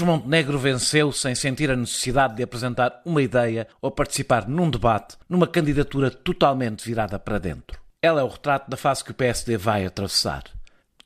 Luís Montenegro venceu sem sentir a necessidade de apresentar uma ideia ou participar num debate numa candidatura totalmente virada para dentro. Ela é o retrato da fase que o PSD vai atravessar.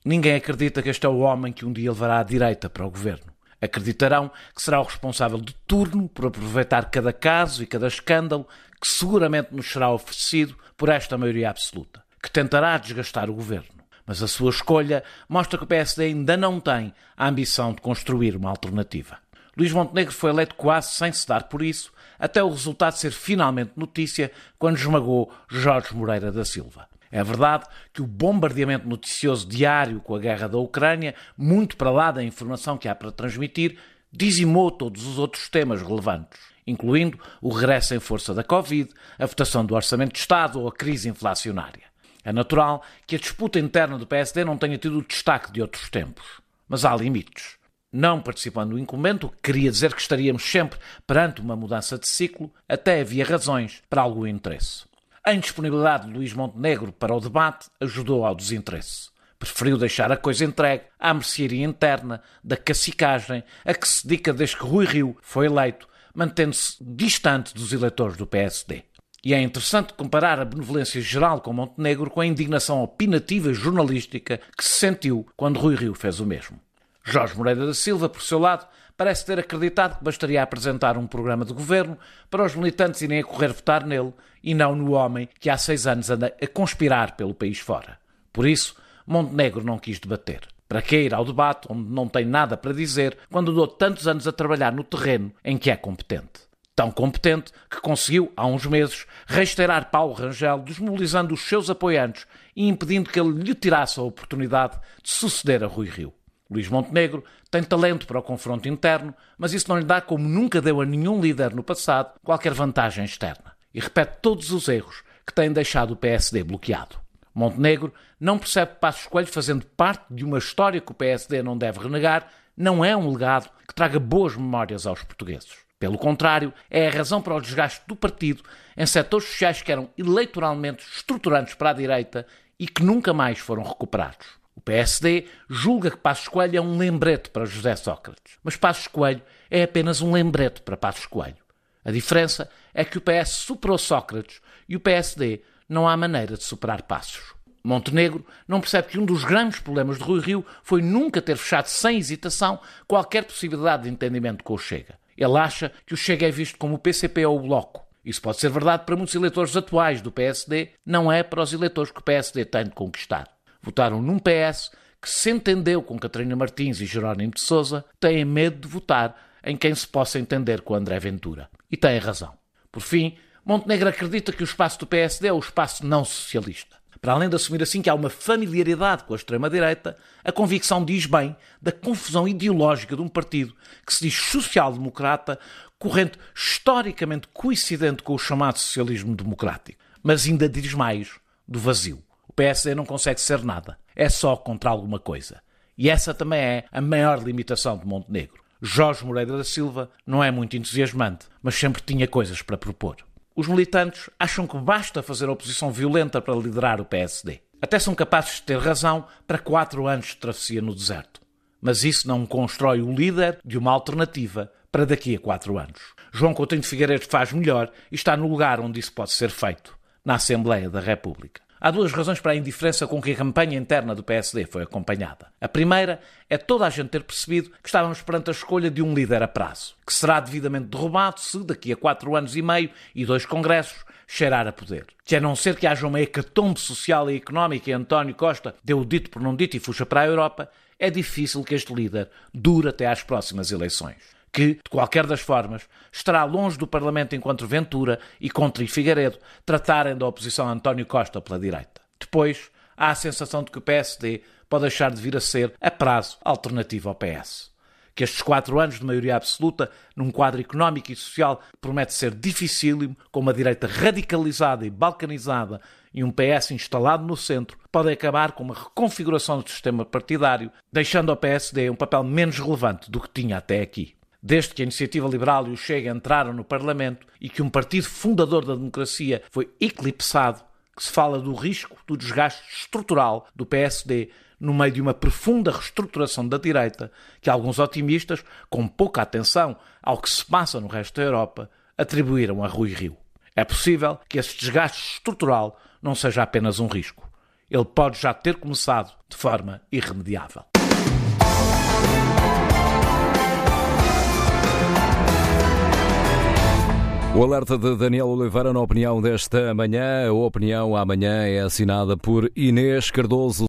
Ninguém acredita que este é o homem que um dia levará a direita para o governo. Acreditarão que será o responsável de turno por aproveitar cada caso e cada escândalo que seguramente nos será oferecido por esta maioria absoluta, que tentará desgastar o governo. Mas a sua escolha mostra que o PSD ainda não tem a ambição de construir uma alternativa. Luís Montenegro foi eleito quase sem se dar por isso, até o resultado ser finalmente notícia quando esmagou Jorge Moreira da Silva. É verdade que o bombardeamento noticioso diário com a guerra da Ucrânia, muito para lá da informação que há para transmitir, dizimou todos os outros temas relevantes, incluindo o regresso em força da Covid, a votação do Orçamento de Estado ou a crise inflacionária. É natural que a disputa interna do PSD não tenha tido o destaque de outros tempos. Mas há limites. Não participando do incumbente, queria dizer que estaríamos sempre perante uma mudança de ciclo, até havia razões para algum interesse. A indisponibilidade de Luís Montenegro para o debate ajudou ao desinteresse. Preferiu deixar a coisa entregue à mercearia interna da cacicagem a que se dedica desde que Rui Rio foi eleito, mantendo-se distante dos eleitores do PSD. E é interessante comparar a benevolência geral com Montenegro com a indignação opinativa jornalística que se sentiu quando Rui Rio fez o mesmo. Jorge Moreira da Silva, por seu lado, parece ter acreditado que bastaria apresentar um programa de governo para os militantes irem a correr votar nele e não no homem que há seis anos anda a conspirar pelo país fora. Por isso, Montenegro não quis debater. Para que ir ao debate onde não tem nada para dizer quando andou tantos anos a trabalhar no terreno em que é competente? Tão competente que conseguiu, há uns meses, restaurar Paulo Rangel, desmobilizando os seus apoiantes e impedindo que ele lhe tirasse a oportunidade de suceder a Rui Rio. Luís Montenegro tem talento para o confronto interno, mas isso não lhe dá, como nunca deu a nenhum líder no passado, qualquer vantagem externa. E repete todos os erros que têm deixado o PSD bloqueado. Montenegro não percebe Passos Coelho fazendo parte de uma história que o PSD não deve renegar, não é um legado que traga boas memórias aos portugueses. Pelo contrário, é a razão para o desgaste do partido em setores sociais que eram eleitoralmente estruturantes para a direita e que nunca mais foram recuperados. O PSD julga que Passos Coelho é um lembrete para José Sócrates, mas Passos Coelho é apenas um lembrete para Passos Coelho. A diferença é que o PS superou Sócrates e o PSD não há maneira de superar Passos. Montenegro não percebe que um dos grandes problemas de Rui Rio foi nunca ter fechado sem hesitação qualquer possibilidade de entendimento com o Chega. Ele acha que o Chega é visto como o PCP ou o Bloco. Isso pode ser verdade para muitos eleitores atuais do PSD, não é para os eleitores que o PSD tem de conquistar. Votaram num PS que se entendeu com Catarina Martins e Jerónimo de Sousa, têm medo de votar em quem se possa entender com André Ventura. E têm razão. Por fim, Montenegro acredita que o espaço do PSD é o espaço não socialista. Para além de assumir assim que há uma familiaridade com a extrema-direita, a convicção diz bem da confusão ideológica de um partido que se diz social-democrata, corrente historicamente coincidente com o chamado socialismo democrático. Mas ainda diz mais do vazio. O PSD não consegue ser nada. É só contra alguma coisa. E essa também é a maior limitação de Montenegro. Jorge Moreira da Silva não é muito entusiasmante, mas sempre tinha coisas para propor. Os militantes acham que basta fazer oposição violenta para liderar o PSD. Até são capazes de ter razão para quatro anos de travessia no deserto. Mas isso não constrói o líder de uma alternativa para daqui a quatro anos. João Coutinho de Figueiredo faz melhor e está no lugar onde isso pode ser feito, na Assembleia da República. Há duas razões para a indiferença com que a campanha interna do PSD foi acompanhada. A primeira é toda a gente ter percebido que estávamos perante a escolha de um líder a prazo, que será devidamente derrubado se, daqui a quatro anos e meio e dois congressos, cheirar a poder. Que a não ser que haja uma hecatombe social e económica e António Costa deu o dito por não dito e fuja para a Europa, é difícil que este líder dure até às próximas eleições que, de qualquer das formas, estará longe do Parlamento enquanto Ventura e Contra e Figueiredo tratarem da oposição a António Costa pela direita. Depois, há a sensação de que o PSD pode deixar de vir a ser, a prazo, alternativa ao PS. Que estes quatro anos de maioria absoluta, num quadro económico e social que promete ser dificílimo, com uma direita radicalizada e balcanizada e um PS instalado no centro, podem acabar com uma reconfiguração do sistema partidário, deixando ao PSD um papel menos relevante do que tinha até aqui desde que a Iniciativa Liberal e o Chega entraram no Parlamento e que um partido fundador da democracia foi eclipsado, que se fala do risco do desgaste estrutural do PSD no meio de uma profunda reestruturação da direita que alguns otimistas, com pouca atenção ao que se passa no resto da Europa, atribuíram a Rui Rio. É possível que esse desgaste estrutural não seja apenas um risco. Ele pode já ter começado de forma irremediável. O alerta de Daniel Oliveira na opinião desta manhã. A opinião amanhã é assinada por Inês Cardoso.